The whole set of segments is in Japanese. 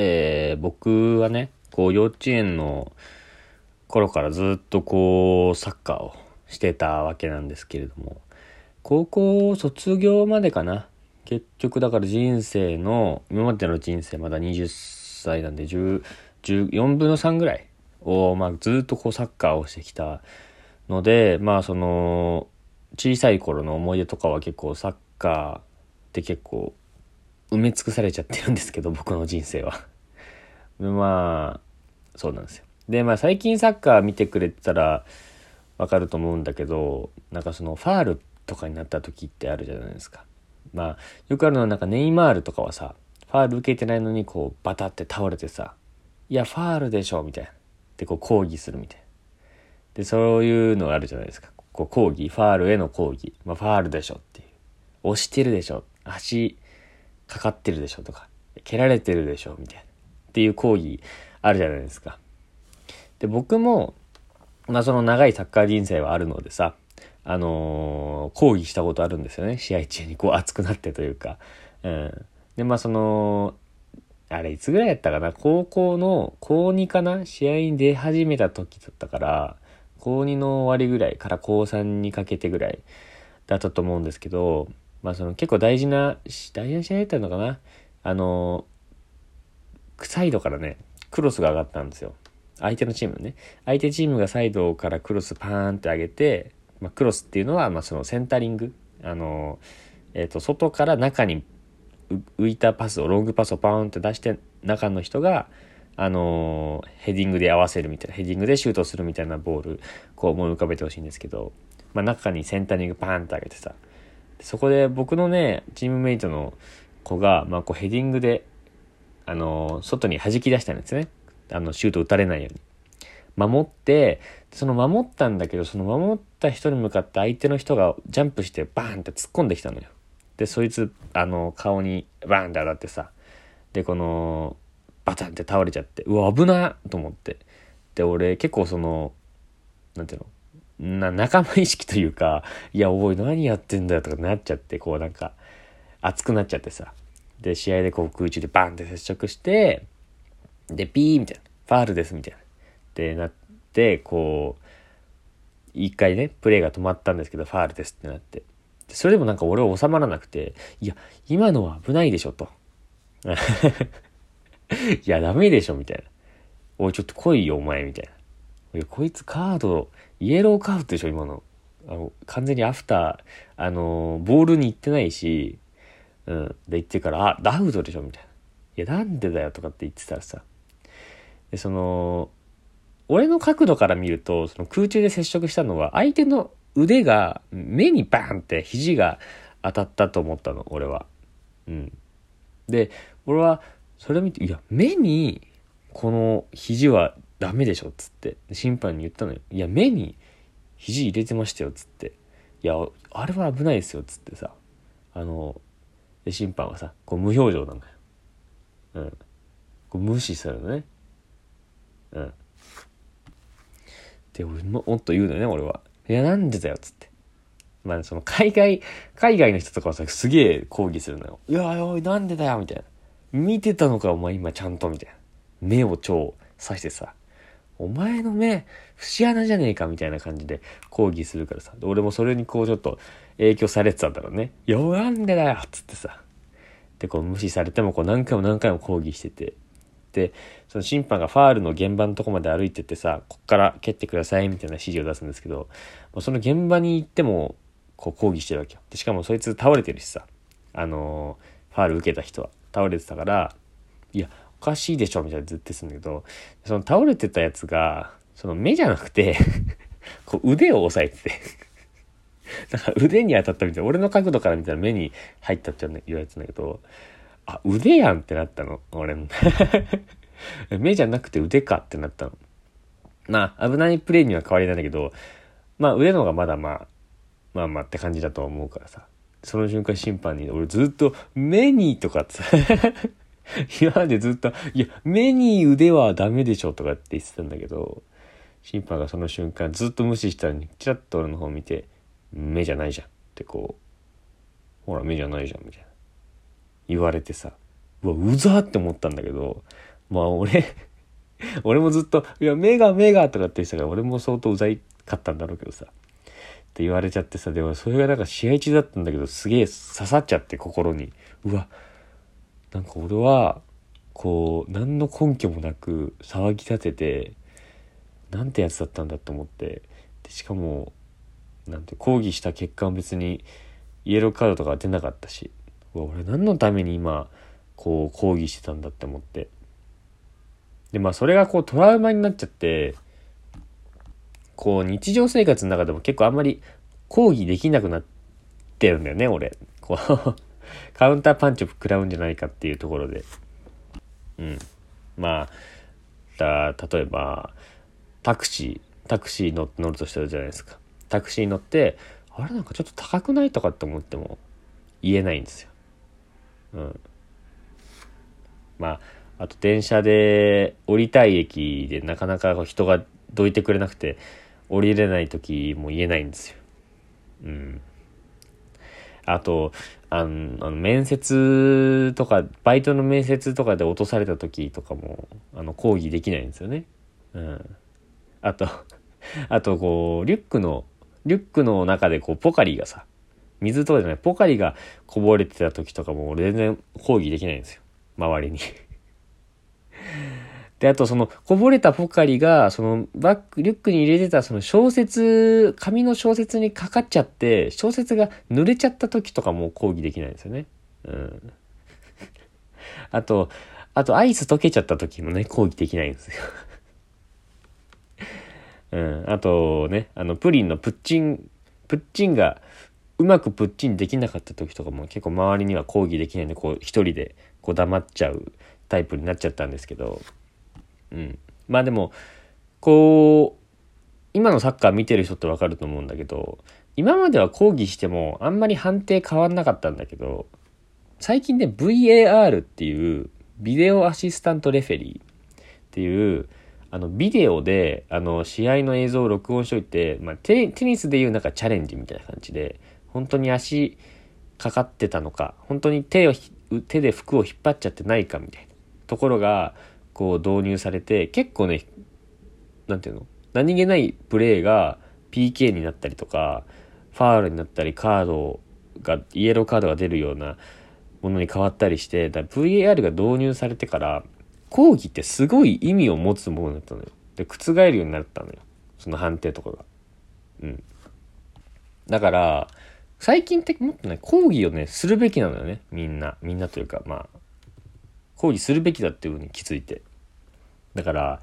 えー、僕はね、こう幼稚園の頃からずっとこうサッカーをしてたわけなんですけれども、高校卒業までかな。結局だから人生の、今までの人生まだ20歳なんで10、4分の3ぐらいを、まあずっとこうサッカーをしてきたので、まあその、小さい頃の思い出とかは結構サッカーって結構埋め尽くされちゃってるんですけど、僕の人生は。まあ、そうなんですよ。で、まあ最近サッカー見てくれてたらわかると思うんだけど、なんかそのファールとかになった時ってあるじゃないですか。まあ、よくあるのはなんかネイマールとかはさ、ファール受けてないのにこうバタって倒れてさ、いや、ファールでしょ、みたいな。で、こう抗議するみたいな。で、そういうのがあるじゃないですか。こう抗議、ファールへの抗議。まあ、ファールでしょっていう。押してるでしょ。足かかってるでしょとか。蹴られてるでしょみたいな。っていう抗議あるじゃないですか。で、僕も、まあその長いサッカー人生はあるのでさ、あのー、抗議したことあるんですよね。試合中にこう熱くなってというか。うん。で、まあその、あれいつぐらいやったかな？高校の高2かな？試合に出始めた時だったから、高2の終わりぐらいから高3にかけてぐらいだったと思うんですけど、まあその結構大事な、大事な試合だったのかな？あのー、サイドからね、クロスが上がったんですよ。相手のチームね。相手チームがサイドからクロスパーンって上げて、まあ、クロスっていうのは、まあ、そのセンタリング。あの、えっ、ー、と、外から中に浮いたパスを、ロングパスをパーンって出して、中の人が、あのヘディングで合わせるみたいな、ヘディングでシュートするみたいなボール、こう思い浮かべてほしいんですけど、まあ、中にセンタリングパーンって上げてさ、そこで僕のね、チームメイトの子が、まあ、こうヘディングで、あの外に弾き出したんですね。あの、シュート打たれないように。守って、その守ったんだけど、その守った人に向かって相手の人がジャンプしてバーンって突っ込んできたのよ。で、そいつ、あの、顔にバーンって当たってさ、で、この、バタンって倒れちゃって、うわ、危なと思って。で、俺結構その、なんていうの？な、仲間意識というか、いや、おい、何やってんだよとかなっちゃって、こうなんか、熱くなっちゃってさ。で、試合でこう空中でバンって接触して、で、ピーみたいな。ファールですみたいな。ってなって、こう、一回ね、プレーが止まったんですけど、ファールですってなって。それでもなんか俺は収まらなくて、いや、今のは危ないでしょ、と。いや、ダメでしょ、みたいな。おい、ちょっと来いよ、お前、みたいな。いや、こいつカード、イエローカードでしょ、今の。あの、完全にアフター、あの、ボールに行ってないし、うん。で、言ってから、あ、ダウトでしょ、みたいな。いや、なんでだよ、とかって言ってたらさ、で、その、俺の角度から見ると、その空中で接触したのは、相手の腕が目にバーンって肘が当たったと思ったの、俺は。うん。で、俺は、それを見て、いや、目に、この肘はダメでしょ、つって。審判に言ったのよ。いや、目に肘入れてましたよ、つって。いや、あれは危ないですよ、つってさ。あの、で、審判はさ、こう無表情なのよ。うん。こう無視するのね。うん。で、もっと言うのよね、俺は。いや、なんでだよっ、つって。まあ、その、海外、海外の人とかはさ、すげえ抗議するのよ。いや、おい、なんでだよ、みたいな。見てたのか、お前今ちゃんと、みたいな。目を超刺してさ。お前の目、節穴じゃねえか、みたいな感じで抗議するからさ。俺もそれにこうちょっと影響されてたんだろうね。いや、なんでだよ、つってさ。で、こう無視されてもこう何回も何回も抗議してて。で、その審判がファールの現場のとこまで歩いてってさ、こっから蹴ってくださいみたいな指示を出すんですけど、もうその現場に行っても、こう抗議してるわけよ。で、しかもそいつ倒れてるしさ、あのー、ファール受けた人は倒れてたから、いや、おかしいでしょみたいなずっとするんだけど、その倒れてたやつが、その目じゃなくて こう腕を押さえてて だから腕に当たったみたいな、俺の角度から見たら目に入ったって言われてたんだけど、あ、腕やんってなったの。俺も。目じゃなくて腕かってなったの。まあ、危ないプレイには変わりないんだけど、まあ、腕の方がまだまあ、まあまあって感じだと思うからさ。その瞬間審判に、俺ずっと、目にとかってさ、今までずっと、いや、目に腕はダメでしょとかって言ってたんだけど、審判がその瞬間ずっと無視したのに、チラッと俺の方見て、目じゃないじゃんってこう、ほら目じゃないじゃんみたいな。言われてさ、うわ、うざって思ったんだけど、まあ俺 俺もずっと、いや、目が目がとかって言ってたから、俺も相当うざいかったんだろうけどさ。って言われちゃってさ、でもそれがなんか試合中だったんだけど、すげえ刺さっちゃって心に。うわ、なんか俺は、こう、何の根拠もなく騒ぎ立てて、なんてやつだったんだと思って。でしかも、なんて、抗議した結果は別に、イエローカードとか出なかったし、俺何のために今、こう、抗議してたんだって思って。で、まあそれがこうトラウマになっちゃって、こう日常生活の中でも結構あんまり抗議できなくなってるんだよね、俺。こうカウンターパンチを食らうんじゃないかっていうところで。うん。まあ、だ例えば、タクシー、タクシー乗乗るとしたらじゃないですか。タクシー乗って、あれなんかちょっと高くないとかって思っても言えないんですよ。うん。まあ、あと電車で降りたい駅でなかなか人がどいてくれなくて降りれない時も言えないんですよ。うん。あと、あの、あの面接とか、バイトの面接とかで落とされた時とかも、あの、抗議できないんですよね。うん。あと、あと、こう、リュックの、リュックの中でこう、ポカリがさ、水とかじゃない、ポカリがこぼれてた時とかも、俺全然抗議できないんですよ。周りにで、あとその、こぼれたポカリが、その、バッグ、リュックに入れてたその小説、紙の小説にかかっちゃって、小説が濡れちゃった時とかも抗議できないんですよね。うん。あと、あとアイス溶けちゃった時もね、抗議できないんですよ。うん。あとね、あの、プリンのプッチン、プッチンが、うまくプッチンできなかった時とかも結構周りには抗議できないんで、こう一人でこう黙っちゃうタイプになっちゃったんですけど、うん。まあでも、こう、今のサッカー見てる人ってわかると思うんだけど、今までは抗議してもあんまり判定変わんなかったんだけど、最近ね、VAR っていうビデオアシスタントレフェリーっていう、あの、ビデオで、あの、試合の映像を録音しといて、まあ、テニスでいうなんかチャレンジみたいな感じで、本当に足かかってたのか、本当に手を、手で服を引っ張っちゃってないかみたいなところが、こう導入されて、結構ね、なんていうの？何気ないプレーが PK になったりとか、ファールになったり、カードが、イエローカードが出るようなものに変わったりして、だ VAR が導入されてから、抗議ってすごい意味を持つものだったのよ。で、覆るようになったのよ。その判定とかが。うん。だから、最近ってもっとね、抗議をね、するべきなのよね。みんな。みんなというか、まあ、抗議するべきだっていうふうに気づいて。だから、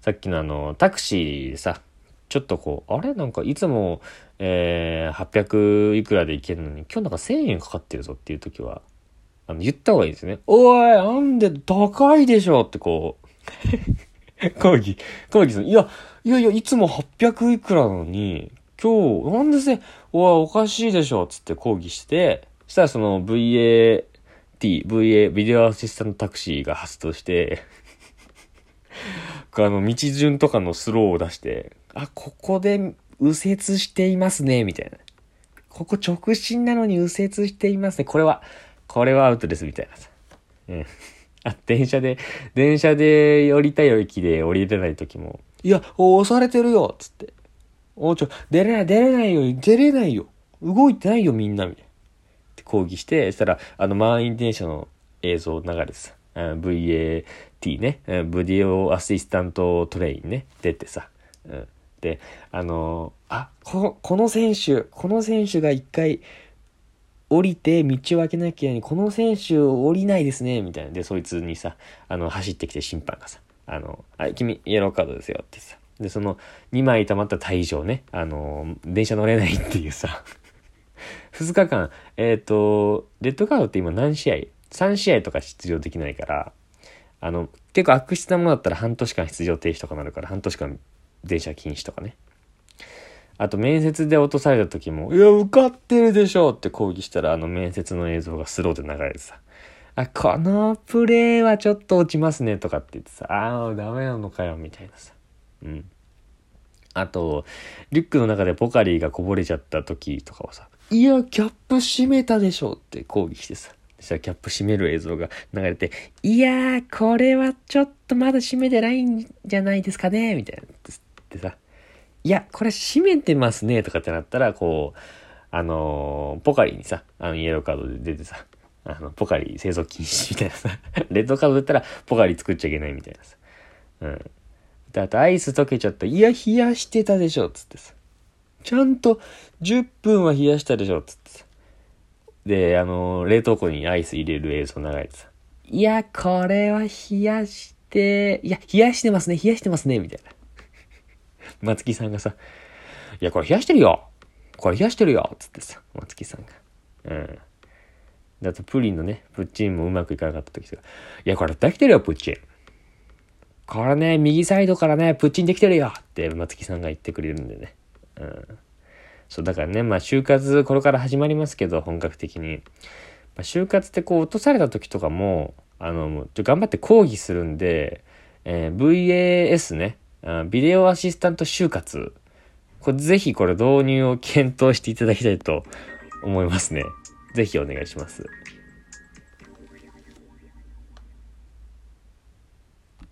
さっきのあの、タクシーでさ、ちょっとこう、あれ？なんかいつも、えー、800いくらで行けるのに、今日なんか1000円かかってるぞっていう時は、あの、言った方がいいですね。おい、なんで高いでしょってこう、抗議、抗議する。いや、いやいや、いつも800いくらなのに、今日、なんでせ、おい、おかしいでしょつって抗議して、したらその VAT、VA、ビデオアシスタントタクシーが発動してあの、道順とかのスローを出して、あ、ここで右折していますね、みたいな。ここ直進なのに右折していますね。これは、これはアウトです、みたいなさ。うん。あ、電車で、電車で降りたい駅で降りれない時も、いや、押されてるよつって。おちょ、出れない、出れないよ、出れないよ。動いてないよ、みんな、みたいな。って抗議して、そしたら、あの、満員電車の映像流れてさ、VA、T ね、ブディオアシスタントトレインね、出てさ。うん、で、あのー、あ、こ、この選手、この選手が一回降りて道を開けなきゃいけない。この選手降りないですね、みたいな。で、そいつにさ、あの、走ってきて審判がさ、あの、はい、君、イエローカードですよってさ。で、その2枚溜まった退場ね、あの、電車乗れないっていうさ、2日間、えっ、ー、と、レッドカードって今何試合 ?3 試合とか出場できないから、あの、結構悪質なものだったら半年間出場停止とかなるから、半年間電車禁止とかね。あと面接で落とされた時も、いや、受かってるでしょって抗議したら、あの面接の映像がスローで流れてさ、あ、このプレーはちょっと落ちますねとかって言ってさ、ああ、ダメなのかよ、みたいなさ。うん。あと、リュックの中でポカリがこぼれちゃった時とかはさ、いや、キャップ閉めたでしょって抗議してさ。そしたらキャップ閉める映像が流れて、いやー、これはちょっとまだ閉めてないんじゃないですかねみたいな。ってさ、いや、これ閉めてますねとかってなったら、こう、あのー、ポカリにさ、あの、イエローカードで出てさ、あの、ポカリ製造禁止みたいなさ、レッドカードだったらポカリ作っちゃいけないみたいなさ。うん。で、あとアイス溶けちゃった。いや、冷やしてたでしょ、つってさ。ちゃんと10分は冷やしたでしょ、つってさ。で、あの、冷凍庫にアイス入れる映像流れてさ。いや、これは冷やして、いや、冷やしてますね、冷やしてますね、みたいな。松木さんがさ、いや、これ冷やしてるよこれ冷やしてるよつってさ、松木さんが。うん。だとプリンのね、プッチンもうまくいかなかった時とか、いや、これできてるよ、プッチン。これね、右サイドからね、プッチンできてるよって松木さんが言ってくれるんでね。うん。そう、だからね、まあ、就活、これから始まりますけど、本格的に。まあ、就活ってこう、落とされた時とかも、あの、ちょ頑張って抗議するんで、えー、VAS ね、ビデオアシスタント就活。これぜひこれ導入を検討していただきたいと思いますね。ぜひお願いします。